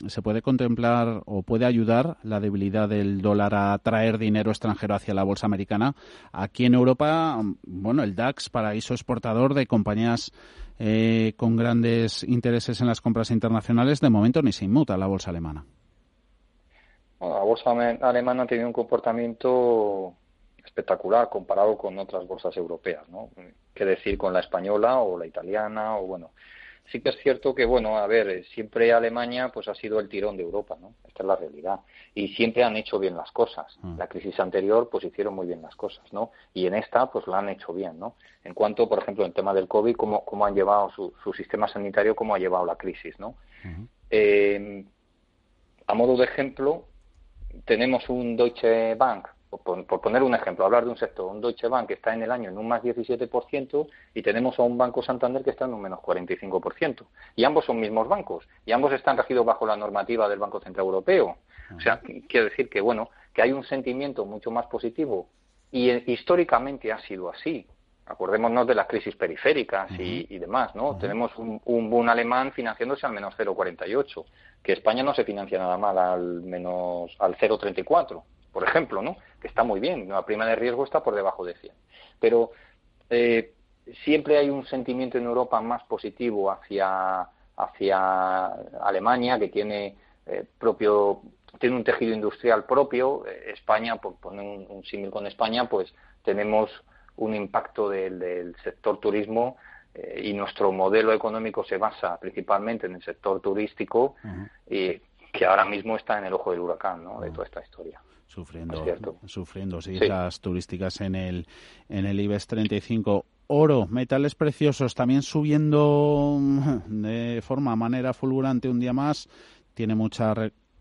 ¿se puede contemplar o puede ayudar la debilidad del dólar a traer dinero extranjero hacia la bolsa americana? Aquí en Europa, bueno, el DAX, paraíso exportador de compañías eh, con grandes intereses en las compras internacionales, de momento ni se inmuta la bolsa alemana. la bolsa alemana tenido un comportamiento espectacular comparado con otras bolsas europeas, ¿no? Qué decir con la española o la italiana o bueno. Sí que es cierto que, bueno, a ver, siempre Alemania pues ha sido el tirón de Europa, ¿no? Esta es la realidad. Y siempre han hecho bien las cosas. Mm. La crisis anterior pues hicieron muy bien las cosas, ¿no? Y en esta pues lo han hecho bien, ¿no? En cuanto, por ejemplo, en tema del COVID, cómo, cómo han llevado su, su sistema sanitario, cómo ha llevado la crisis, ¿no? Eh, a modo de ejemplo, tenemos un Deutsche Bank por, poner un ejemplo, hablar de un sector, un Deutsche Bank que está en el año en un más 17% y tenemos a un Banco Santander que está en un menos 45%. Y ambos son mismos bancos y ambos están regidos bajo la normativa del Banco Central Europeo. O sea, quiero decir que, bueno, que hay un sentimiento mucho más positivo y eh, históricamente ha sido así. Acordémonos de las crisis periféricas y, demás, ¿no? Tenemos un, un boom alemán financiándose al menos 0,48, que España no se financia nada mal al menos al 0,34 por ejemplo, ¿no? Que está muy bien, la prima de riesgo está por debajo de 100. Pero eh, siempre hay un sentimiento en Europa más positivo hacia, hacia Alemania, que tiene eh, propio tiene un tejido industrial propio. Eh, España, por poner un, símil con España, pues tenemos un impacto del, sector turismo y nuestro modelo económico se basa principalmente en el sector turístico y que ahora mismo está en el ojo del huracán ¿no? de toda esta historia sufriendo, sufriendo islas turísticas en el, en el IBEX 35. Oro, metales preciosos, también subiendo mm, de forma, manera fulgurante un día más. Tiene mucha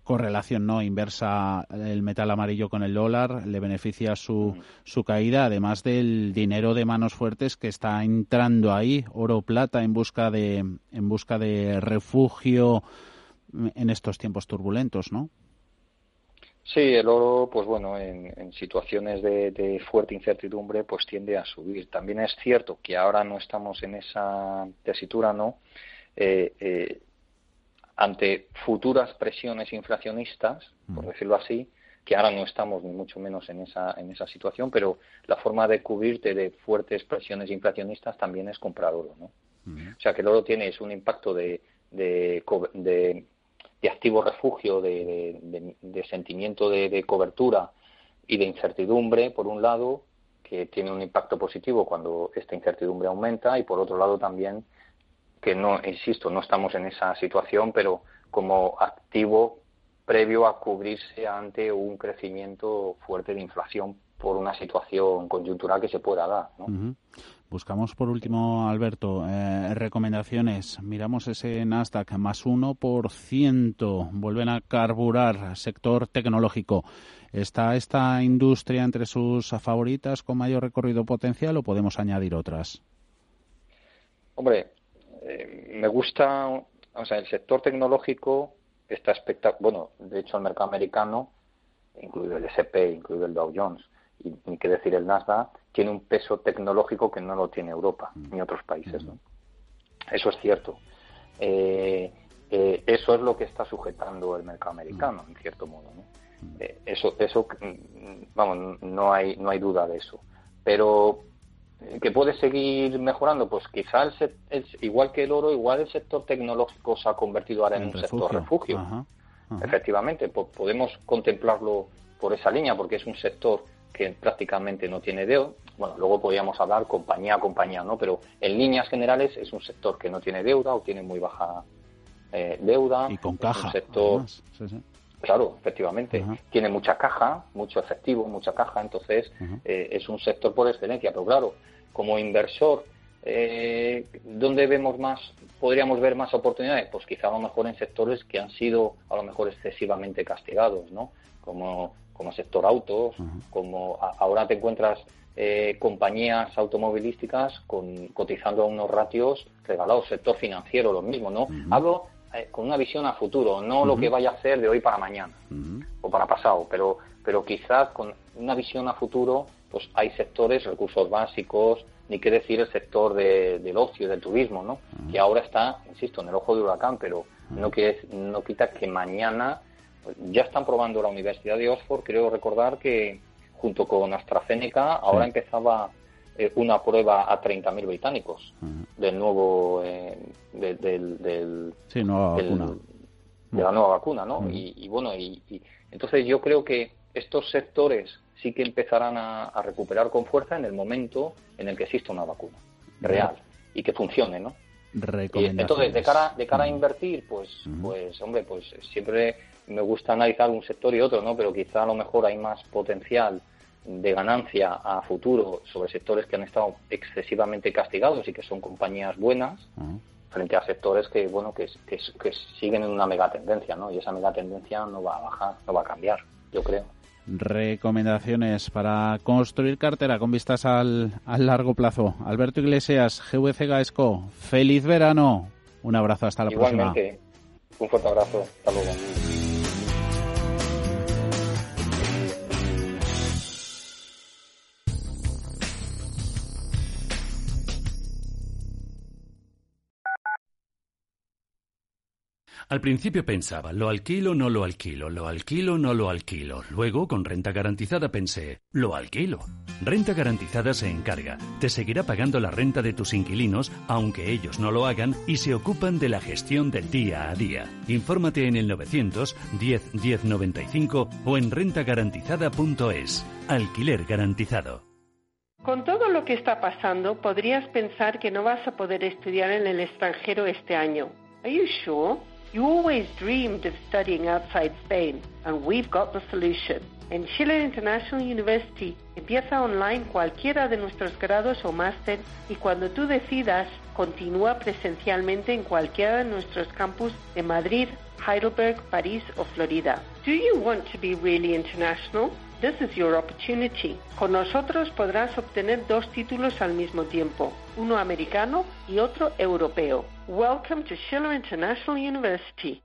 correlación no inversa el metal amarillo con el dólar, le beneficia su, su caída, además del dinero de manos fuertes que está entrando ahí, oro plata en busca de en busca de refugio en estos tiempos turbulentos, ¿no? Sí, el oro, pues bueno, en, situaciones de, fuerte incertidumbre, pues tiende a subir. También es cierto que ahora no estamos en esa tesitura, ¿no? Eh, eh, ante futuras presiones inflacionistas, por decirlo así, que ahora no estamos ni mucho menos en esa, en esa situación, pero la forma de cubrirte de fuertes presiones inflacionistas también es comprar oro, ¿no? O sea que el oro tiene es un impacto de, de, de, activo refugio, de, de sentimiento de, cobertura y de incertidumbre, por un lado, que tiene un impacto positivo cuando esta incertidumbre aumenta, y por otro lado también que no, insisto, no estamos en esa situación, pero como activo previo a cubrirse ante un crecimiento fuerte de inflación por una situación coyuntural que se pueda dar. Buscamos por último, Alberto, eh, recomendaciones. Miramos ese Nasdaq más 1%. Vuelven a carburar sector tecnológico. ¿Está esta industria entre sus favoritas con mayor recorrido potencial o podemos añadir otras? Hombre, eh, me gusta, o sea, el sector tecnológico está espectacular. Bueno, de hecho, el mercado americano, incluido el S&P, incluido el Dow Jones, y ni qué decir el Nasdaq, tiene un peso tecnológico que no lo tiene Europa ni otros países. ¿no? Eso es cierto. Eh, eh, eso es lo que está sujetando el mercado americano, en cierto modo. ¿no? Eh, eso, eso, vamos, no hay, no hay duda de eso. Pero que puede seguir mejorando, pues quizá el, igual que el oro, igual el sector tecnológico se ha convertido ahora en un sector refugio. Efectivamente, podemos contemplarlo por esa línea, porque es un sector que prácticamente no tiene deuda. Bueno, luego podríamos hablar compañía a compañía, ¿no? Pero en líneas generales es un sector que no tiene deuda o tiene muy baja eh, deuda. Y con caja. un sector, Claro, efectivamente. Tiene mucha caja, mucho efectivo, mucha caja, entonces eh, es un sector por excelencia. Pero claro, como inversor, eh, ¿dónde vemos más, podríamos ver más oportunidades? Pues quizá a lo mejor en sectores que han sido a lo mejor excesivamente castigados, ¿no? Como, como sector autos, como ahora te encuentras eh, compañías automovilísticas con, cotizando a unos ratios regalados, sector financiero, lo mismo, ¿no? Hablo eh, con una visión a futuro, no lo que vaya a hacer de hoy para mañana o para pasado, pero, pero quizás con una visión a futuro, pues hay sectores, recursos básicos, ni qué decir el sector del ocio, del turismo, ¿no? Que ahora está, insisto, en el ojo de huracán, pero no, que, no quita que mañana ya están probando la Universidad de Oxford, creo recordar que junto con AstraZeneca ahora empezaba eh, una prueba a 30.000 británicos del nuevo eh, del, del, nueva vacuna. de la nueva vacuna no y, bueno y, entonces yo creo que estos sectores sí que empezarán a, recuperar con fuerza en el momento en el que exista una vacuna real y que funcione no entonces de cara de cara a invertir pues pues hombre pues siempre me gusta analizar un sector y otro no pero quizá a lo mejor hay más potencial de ganancia a futuro sobre sectores que han estado excesivamente castigados y que son compañías buenas frente a sectores que bueno que, que, siguen en una megatendencia no y esa megatendencia no va a bajar no va a cambiar yo creo. Recomendaciones para construir cartera con vistas al, al largo plazo. Alberto Iglesias GVC Gaesco feliz verano. Un abrazo hasta la Igualmente, un fuerte abrazo. Hasta luego Al principio pensaba, lo alquilo, no lo alquilo, lo alquilo, no lo alquilo. Luego, con renta garantizada, pensé, lo alquilo. Renta garantizada se encarga, te seguirá pagando la renta de tus inquilinos, aunque ellos no lo hagan, y se ocupan de la gestión del día a día. Infórmate en el 900 10 10 95 o en rentagarantizada.es. Alquiler garantizado. Con todo lo que está pasando, podrías pensar que no vas a poder estudiar en el extranjero este año. Are you sure? You always dreamed of studying outside Spain, and we've got the solution. En Chile International University empieza online cualquiera de nuestros grados o máster y cuando tú decidas, continúa presencialmente en cualquiera de nuestros campus de Madrid, Heidelberg, París o Florida. Do you want to be really international? This is your opportunity. Con nosotros podrás obtener dos títulos al mismo tiempo, uno americano y otro europeo. Welcome to Schiller International University.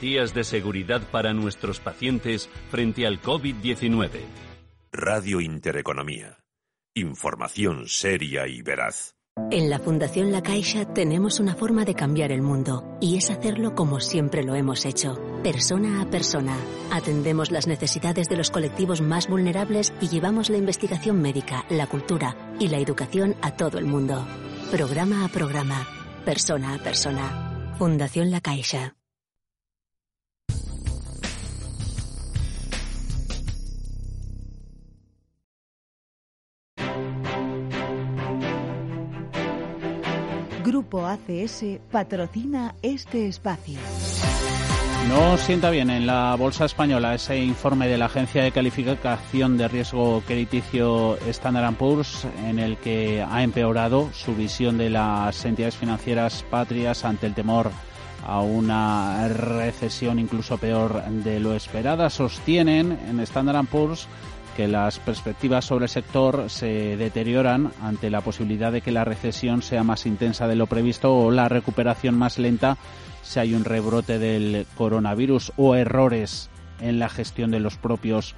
de seguridad para nuestros pacientes frente al COVID-19. Radio Intereconomía. Información seria y veraz. En la Fundación La Caixa tenemos una forma de cambiar el mundo y es hacerlo como siempre lo hemos hecho, persona a persona. Atendemos las necesidades de los colectivos más vulnerables y llevamos la investigación médica, la cultura y la educación a todo el mundo. Programa a programa, persona a persona. Fundación La Caixa. ACS patrocina este espacio. No sienta bien en la bolsa española ese informe de la agencia de calificación de riesgo crediticio Standard Poor's en el que ha empeorado su visión de las entidades financieras patrias ante el temor a una recesión incluso peor de lo esperada. Sostienen en Standard Poor's que las perspectivas sobre el sector se deterioran ante la posibilidad de que la recesión sea más intensa de lo previsto o la recuperación más lenta si hay un rebrote del coronavirus o errores en la gestión de los propios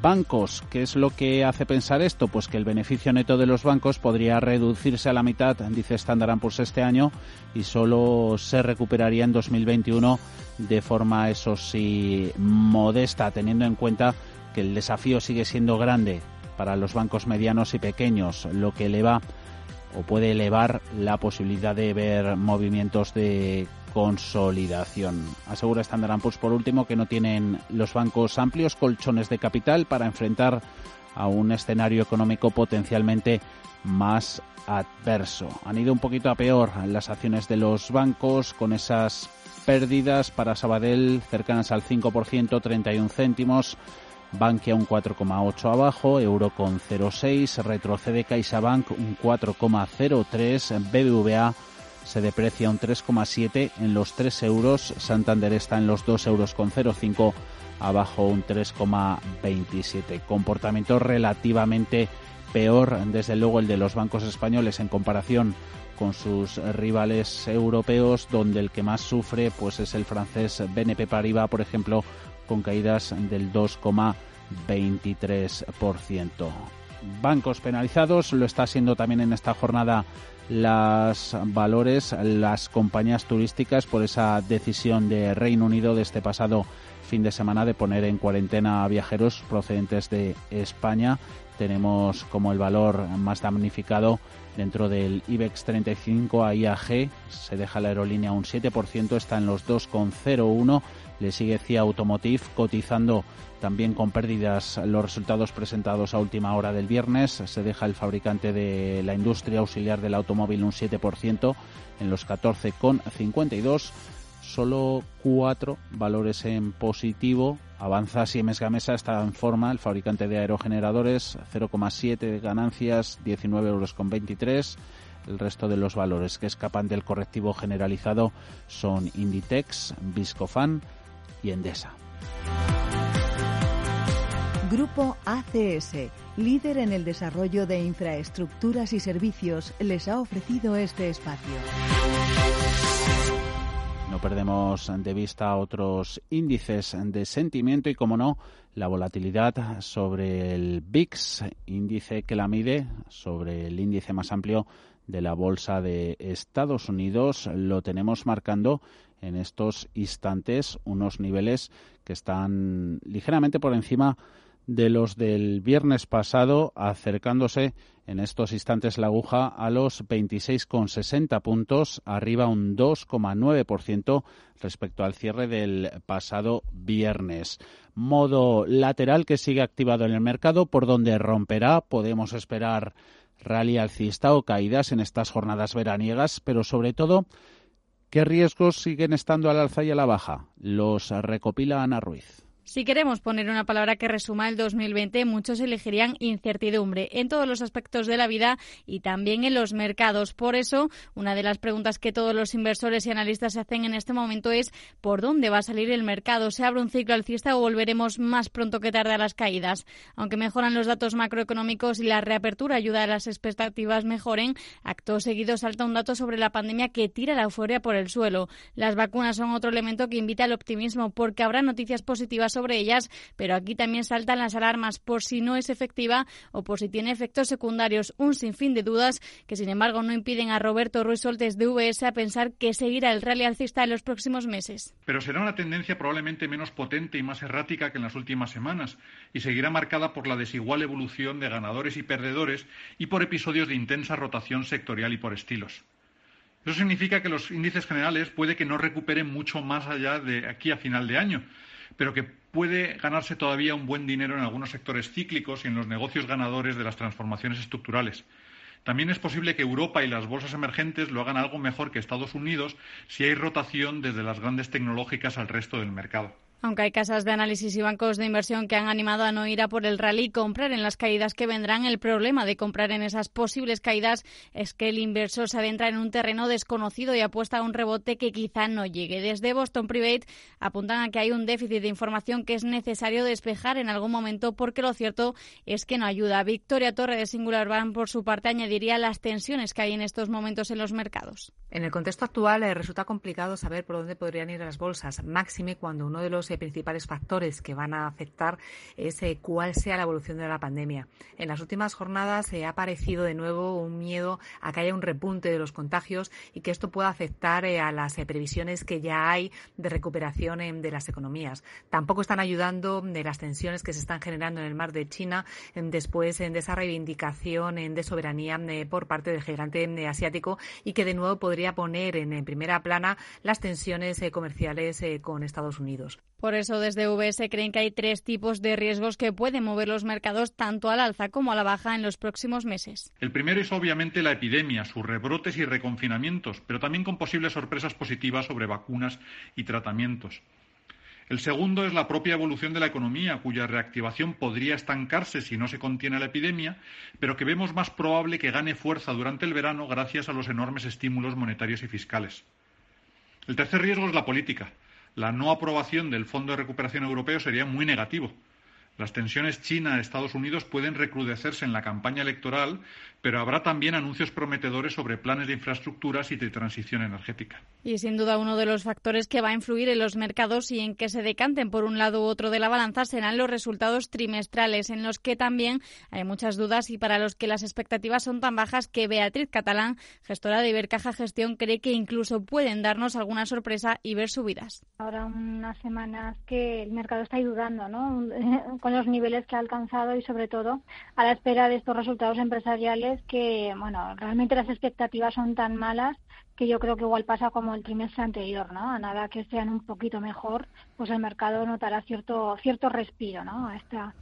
bancos. ¿Qué es lo que hace pensar esto? Pues que el beneficio neto de los bancos podría reducirse a la mitad, dice Standard Poor's este año, y solo se recuperaría en 2021 de forma, eso sí, modesta, teniendo en cuenta que el desafío sigue siendo grande para los bancos medianos y pequeños, lo que eleva o puede elevar la posibilidad de ver movimientos de consolidación. Asegura Standard Poor's por último que no tienen los bancos amplios colchones de capital para enfrentar a un escenario económico potencialmente más adverso. Han ido un poquito a peor las acciones de los bancos con esas pérdidas para Sabadell cercanas al 5%, 31 céntimos. Bankia un 4,8 abajo, Euro con 0,6, retrocede CaixaBank un 4,03, BBVA se deprecia un 3,7 en los 3 euros, Santander está en los 2 euros con 0,5, abajo un 3,27. Comportamiento relativamente peor, desde luego, el de los bancos españoles en comparación con sus rivales europeos, donde el que más sufre pues es el francés BNP Paribas, por ejemplo, con caídas del 2,23%. Bancos penalizados, lo está siendo también en esta jornada las valores, las compañías turísticas por esa decisión de Reino Unido de este pasado fin de semana de poner en cuarentena a viajeros procedentes de España. Tenemos como el valor más damnificado dentro del IBEX 35 a IAG, se deja la aerolínea un 7%, está en los 2,01 le sigue CIA Automotive cotizando también con pérdidas los resultados presentados a última hora del viernes. Se deja el fabricante de la industria auxiliar del automóvil un 7% en los 14,52. Solo cuatro valores en positivo. Avanza Siemens Gamesa, está en forma. El fabricante de aerogeneradores, 0,7 de ganancias, 19 euros con 23. El resto de los valores que escapan del correctivo generalizado son Inditex, Viscofan, y Endesa. Grupo ACS, líder en el desarrollo de infraestructuras y servicios, les ha ofrecido este espacio. No perdemos de vista otros índices de sentimiento y, como no, la volatilidad sobre el VIX, índice que la mide sobre el índice más amplio de la bolsa de Estados Unidos. Lo tenemos marcando en estos instantes unos niveles que están ligeramente por encima de los del viernes pasado, acercándose en estos instantes la aguja a los 26,60 puntos, arriba un 2,9% respecto al cierre del pasado viernes. Modo lateral que sigue activado en el mercado, por donde romperá, podemos esperar rally alcista o caídas en estas jornadas veraniegas, pero sobre todo ¿Qué riesgos siguen estando al alza y a la baja? Los recopila Ana Ruiz. Si queremos poner una palabra que resuma el 2020, muchos elegirían incertidumbre en todos los aspectos de la vida y también en los mercados. Por eso, una de las preguntas que todos los inversores y analistas se hacen en este momento es ¿por dónde va a salir el mercado? ¿Se abre un ciclo alcista o volveremos más pronto que tarde a las caídas? Aunque mejoran los datos macroeconómicos y la reapertura ayuda a las expectativas mejoren, acto seguido salta un dato sobre la pandemia que tira la euforia por el suelo. Las vacunas son otro elemento que invita al optimismo porque habrá noticias positivas sobre ellas, pero aquí también saltan las alarmas por si no es efectiva o por si tiene efectos secundarios. Un sinfín de dudas que, sin embargo, no impiden a Roberto Ruiz Soltes de VS a pensar que seguirá el rally alcista en los próximos meses. Pero será una tendencia probablemente menos potente y más errática que en las últimas semanas y seguirá marcada por la desigual evolución de ganadores y perdedores y por episodios de intensa rotación sectorial y por estilos. Eso significa que los índices generales puede que no recuperen mucho más allá de aquí a final de año, pero que puede ganarse todavía un buen dinero en algunos sectores cíclicos y en los negocios ganadores de las transformaciones estructurales. También es posible que Europa y las bolsas emergentes lo hagan algo mejor que Estados Unidos si hay rotación desde las grandes tecnológicas al resto del mercado. Aunque hay casas de análisis y bancos de inversión que han animado a no ir a por el rally y comprar en las caídas que vendrán, el problema de comprar en esas posibles caídas es que el inversor se adentra en un terreno desconocido y apuesta a un rebote que quizá no llegue. Desde Boston Private apuntan a que hay un déficit de información que es necesario despejar en algún momento porque lo cierto es que no ayuda. Victoria Torre de Singular Bank, por su parte, añadiría las tensiones que hay en estos momentos en los mercados. En el contexto actual eh, resulta complicado saber por dónde podrían ir las bolsas, máxime cuando uno de los principales factores que van a afectar es eh, cuál sea la evolución de la pandemia. En las últimas jornadas se ha aparecido de nuevo un miedo a que haya un repunte de los contagios y que esto pueda afectar eh, a las eh, previsiones que ya hay de recuperación de las economías. Tampoco están ayudando de las tensiones que se están generando en el mar de China después de esa reivindicación de soberanía por parte del gigante asiático y que de nuevo podría poner en primera plana las tensiones comerciales con Estados Unidos. Por eso, desde VS creen que hay tres tipos de riesgos que pueden mover los mercados tanto al alza como a la baja en los próximos meses. El primero es obviamente la epidemia, sus rebrotes y reconfinamientos, pero también con posibles sorpresas positivas sobre vacunas y tratamientos. El segundo es la propia evolución de la economía, cuya reactivación podría estancarse si no se contiene la epidemia, pero que vemos más probable que gane fuerza durante el verano gracias a los enormes estímulos monetarios y fiscales. El tercer riesgo es la política la no aprobación del Fondo de Recuperación Europeo sería muy negativo. Las tensiones China-Estados Unidos pueden recrudecerse en la campaña electoral, pero habrá también anuncios prometedores sobre planes de infraestructuras y de transición energética. Y sin duda uno de los factores que va a influir en los mercados y en que se decanten por un lado u otro de la balanza serán los resultados trimestrales, en los que también hay muchas dudas y para los que las expectativas son tan bajas que Beatriz Catalán, gestora de Ibercaja Gestión, cree que incluso pueden darnos alguna sorpresa y ver subidas. Ahora unas semanas que el mercado está ayudando, ¿no? con los niveles que ha alcanzado y sobre todo a la espera de estos resultados empresariales que, bueno, realmente las expectativas son tan malas que yo creo que igual pasa como el trimestre anterior, ¿no? A nada que sean un poquito mejor, pues el mercado notará cierto cierto respiro, ¿no? A esta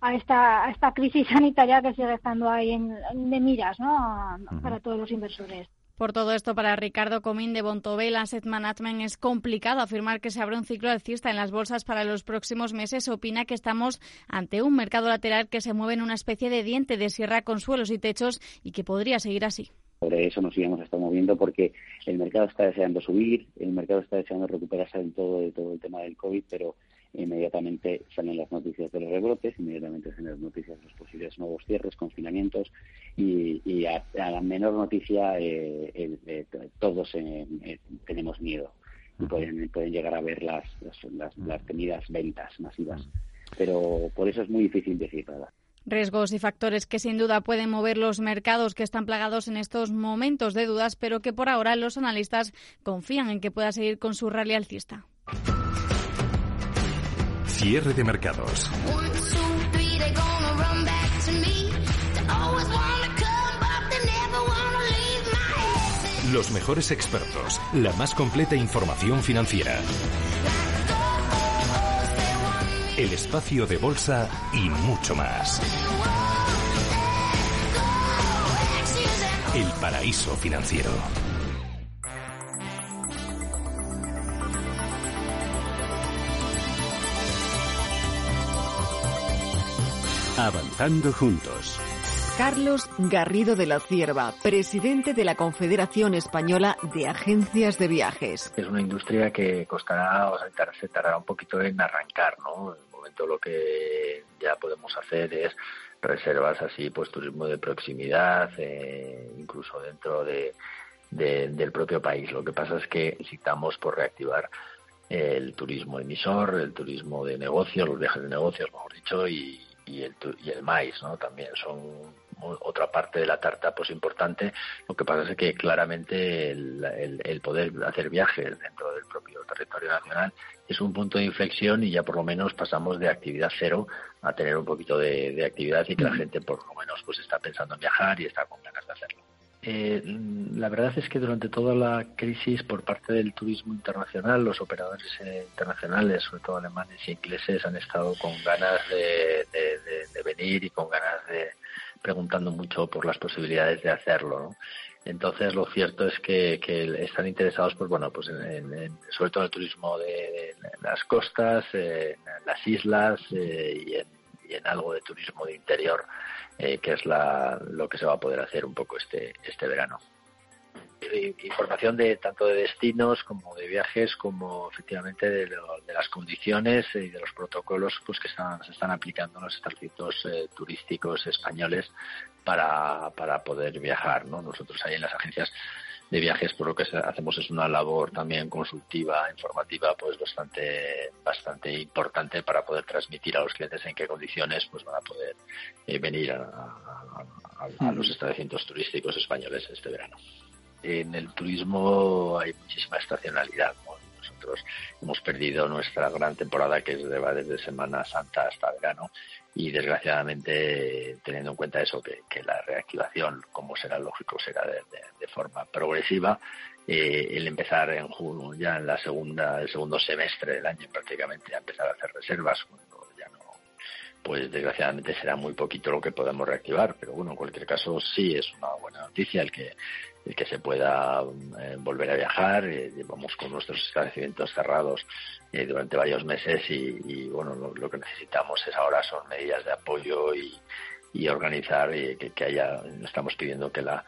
a esta a esta crisis sanitaria que sigue estando ahí en, de miras, ¿no? Para todos los inversores. Por todo esto, para Ricardo Comín de Bontobel Asset Management es complicado afirmar que se abre un ciclo alcista en las bolsas para los próximos meses. Opina que estamos ante un mercado lateral que se mueve en una especie de diente de sierra con suelos y techos y que podría seguir así. Sobre eso nos íbamos a estar moviendo porque el mercado está deseando subir, el mercado está deseando recuperarse del todo de todo el tema del COVID, pero inmediatamente salen las noticias de los rebrotes, inmediatamente salen las noticias de los posibles nuevos cierres, confinamientos y, a, la menor noticia eh, eh, todos eh, tenemos miedo y pueden, pueden llegar a ver las, las, las, temidas ventas masivas. Pero por eso es muy difícil decir nada. Riesgos y factores que sin duda pueden mover los mercados que están plagados en estos momentos de dudas, pero que por ahora los analistas confían en que pueda seguir con su rally alcista. Cierre de mercados. Los mejores expertos, la más completa información financiera el espacio de bolsa y mucho más. El paraíso financiero. Avanzando juntos. Carlos Garrido de la Cierva, presidente de la Confederación Española de Agencias de Viajes. Es una industria que costará, o sea, tardará un poquito en arrancar, ¿no? En el momento lo que ya podemos hacer es reservas así, pues turismo de proximidad, eh, incluso dentro de, del propio país. Lo que pasa es que necesitamos por reactivar el turismo emisor, el turismo de negocios, los viajes de negocios, mejor dicho, y, y el, y el maíz, ¿no? También son otra parte de la tarta pues importante. Lo que pasa es que claramente el, el, poder hacer viajes dentro del propio territorio nacional es un punto de inflexión y ya por lo menos pasamos de actividad cero a tener un poquito de, de actividad y que la gente por lo menos pues está pensando en viajar y está con ganas de hacerlo. Eh, la verdad es que durante toda la crisis por parte del turismo internacional, los operadores eh, internacionales, sobre todo alemanes y ingleses, han estado con ganas de, venir y con ganas de preguntando mucho por las posibilidades de hacerlo. Entonces, lo cierto es que, están interesados, pues bueno, pues en, sobre todo en el turismo de, las costas, en las islas eh, y, y en algo de turismo de interior eh, que es la, lo que se va a poder hacer un poco este, este verano. Información de tanto de destinos como de viajes, como efectivamente de, las condiciones y de los protocolos pues que están, se están aplicando en los establecimientos eh, turísticos españoles para, para poder viajar. ¿no? Nosotros ahí en las agencias de viajes, por lo que hacemos es una labor también consultiva, informativa, pues bastante, bastante importante para poder transmitir a los clientes en qué condiciones pues van a poder eh, venir a, los establecimientos turísticos españoles este verano. En el turismo hay muchísima estacionalidad. Nosotros hemos perdido nuestra gran temporada que va desde Semana Santa hasta verano y desgraciadamente teniendo en cuenta eso que, la reactivación como será lógico será de, forma progresiva eh, el empezar en junio ya en la segunda el segundo semestre del año prácticamente a empezar a hacer reservas cuando ya no pues desgraciadamente será muy poquito lo que podamos reactivar pero bueno en cualquier caso sí es una buena noticia el que el que se pueda eh, volver a viajar. Llevamos con nuestros establecimientos cerrados eh, durante varios meses y, bueno, lo, que necesitamos es ahora son medidas de apoyo y, organizar que, que, haya, estamos pidiendo que la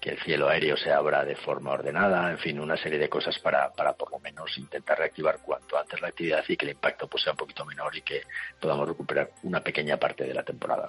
que el cielo aéreo se abra de forma ordenada, en fin, una serie de cosas para, para por lo menos intentar reactivar cuanto antes la actividad y que el impacto pues sea un poquito menor y que podamos recuperar una pequeña parte de la temporada.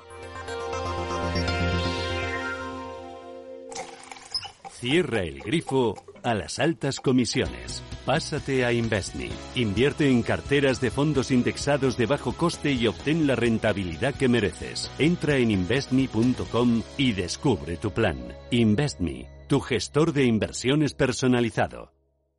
Cierra el grifo a las altas comisiones. Pásate a Investme. Invierte en carteras de fondos indexados de bajo coste y obtén la rentabilidad que mereces. Entra en investme.com y descubre tu plan. Investme, tu gestor de inversiones personalizado.